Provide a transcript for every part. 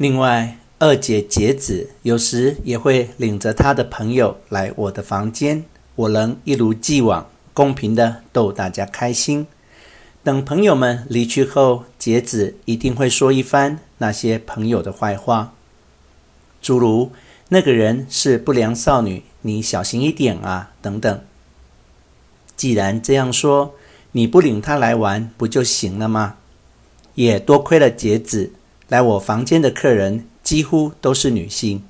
另外，二姐节子有时也会领着她的朋友来我的房间，我能一如既往公平地逗大家开心。等朋友们离去后，节子一定会说一番那些朋友的坏话，诸如“那个人是不良少女，你小心一点啊”等等。既然这样说，你不领她来玩不就行了吗？也多亏了节子，来我房间的客人几乎都是女性。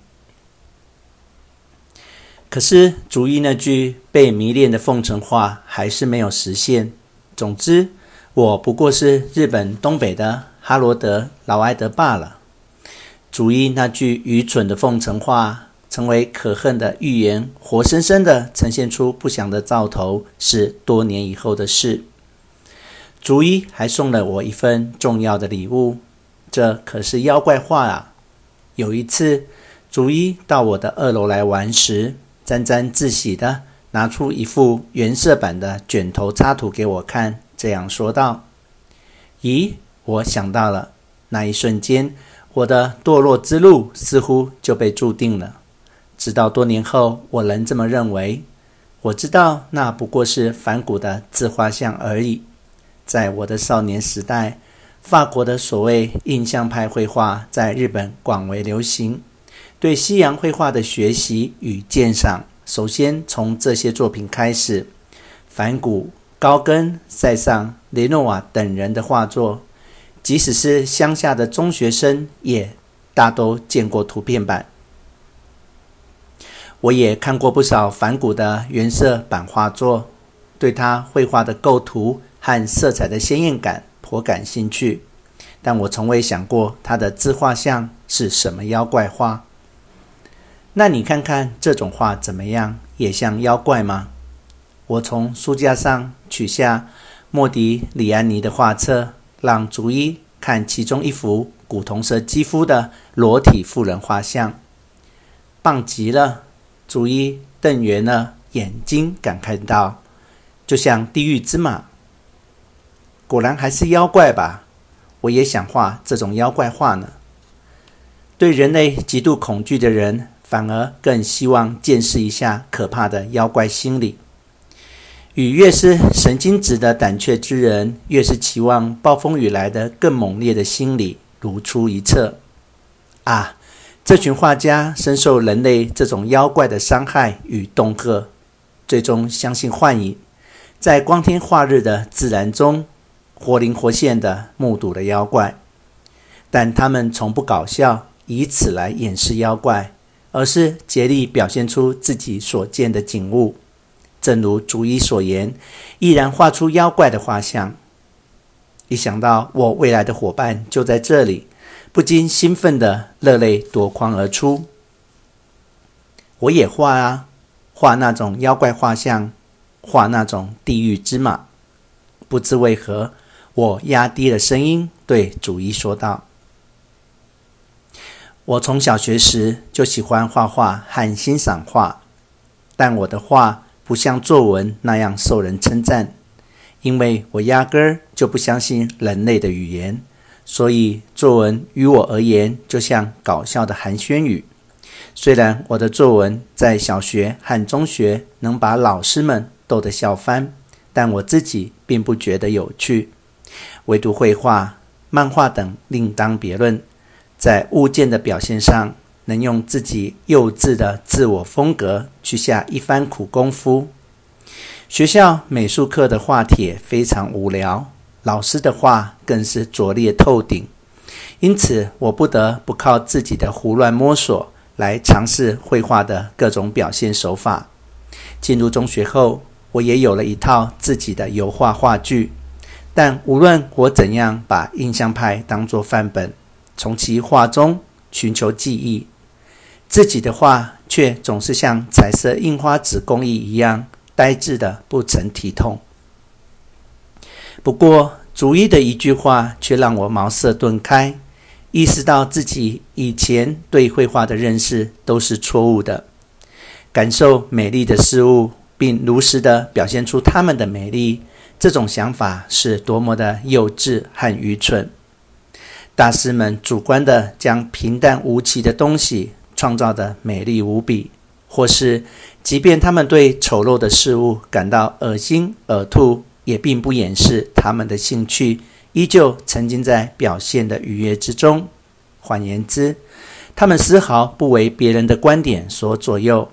可是竹一那句被迷恋的奉承话还是没有实现。总之，我不过是日本东北的哈罗德·劳埃德罢了。竹一那句愚蠢的奉承话，成为可恨的预言，活生生的呈现出不祥的兆头，是多年以后的事。竹一还送了我一份重要的礼物，这可是妖怪画啊！有一次，竹一到我的二楼来玩时，沾沾自喜的拿出一幅原色版的卷头插图给我看，这样说道：“咦，我想到了。”那一瞬间，我的堕落之路似乎就被注定了。直到多年后，我仍这么认为。我知道那不过是反骨的自画像而已。在我的少年时代，法国的所谓印象派绘画在日本广为流行。对西洋绘画的学习与鉴赏，首先从这些作品开始。梵谷、高更、塞尚、雷诺瓦等人的画作，即使是乡下的中学生，也大都见过图片版。我也看过不少梵谷的原色版画作，对他绘画的构图和色彩的鲜艳感颇感兴趣。但我从未想过他的自画像是什么妖怪画。那你看看这种画怎么样？也像妖怪吗？我从书架上取下莫迪里安尼的画册，让竹一看其中一幅古铜色肌肤的裸体妇人画像，棒极了！竹一瞪圆了眼睛，感慨道：“就像地狱之马。果然还是妖怪吧？”我也想画这种妖怪画呢。对人类极度恐惧的人，反而更希望见识一下可怕的妖怪心理。与越是神经质的胆怯之人，越是期望暴风雨来的更猛烈的心理，如出一辙。啊，这群画家深受人类这种妖怪的伤害与恫吓，最终相信幻影，在光天化日的自然中。活灵活现地目睹了妖怪，但他们从不搞笑，以此来掩饰妖怪，而是竭力表现出自己所见的景物。正如竹一所言，毅然画出妖怪的画像。一想到我未来的伙伴就在这里，不禁兴奋的热泪夺眶而出。我也画啊，画那种妖怪画像，画那种地狱之马。不知为何。我压低了声音对主一说道：“我从小学时就喜欢画画和欣赏画，但我的画不像作文那样受人称赞，因为我压根儿就不相信人类的语言，所以作文于我而言就像搞笑的寒暄语。虽然我的作文在小学和中学能把老师们逗得笑翻，但我自己并不觉得有趣。”唯独绘画、漫画等另当别论，在物件的表现上，能用自己幼稚的自我风格去下一番苦功夫。学校美术课的画帖非常无聊，老师的画更是拙劣透顶，因此我不得不靠自己的胡乱摸索来尝试绘画的各种表现手法。进入中学后，我也有了一套自己的油画画具。但无论我怎样把印象派当作范本，从其画中寻求记忆，自己的画却总是像彩色印花纸工艺一样呆滞的不成体统。不过，竹一的一句话却让我茅塞顿开，意识到自己以前对绘画的认识都是错误的。感受美丽的事物，并如实的表现出它们的美丽。这种想法是多么的幼稚和愚蠢！大师们主观地将平淡无奇的东西创造得美丽无比，或是即便他们对丑陋的事物感到恶心呕吐，也并不掩饰他们的兴趣，依旧沉浸在表现的愉悦之中。换言之，他们丝毫不为别人的观点所左右。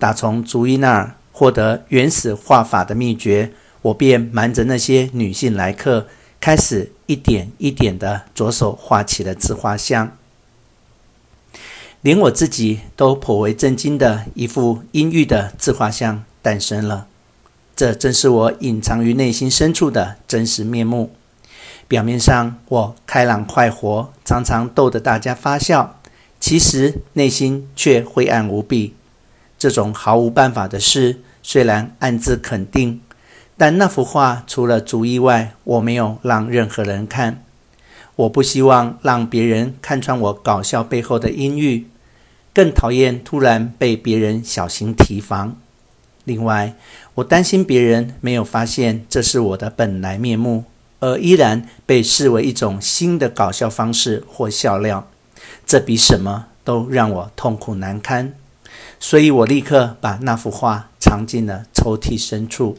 打从逐一那儿获得原始画法的秘诀，我便瞒着那些女性来客，开始一点一点地着手画起了自画像。连我自己都颇为震惊的一幅阴郁的自画像诞生了。这正是我隐藏于内心深处的真实面目。表面上我开朗快活，常常逗得大家发笑，其实内心却灰暗无比。这种毫无办法的事，虽然暗自肯定，但那幅画除了逐一外，我没有让任何人看。我不希望让别人看穿我搞笑背后的阴郁，更讨厌突然被别人小心提防。另外，我担心别人没有发现这是我的本来面目。而依然被视为一种新的搞笑方式或笑料，这比什么都让我痛苦难堪。所以我立刻把那幅画藏进了抽屉深处。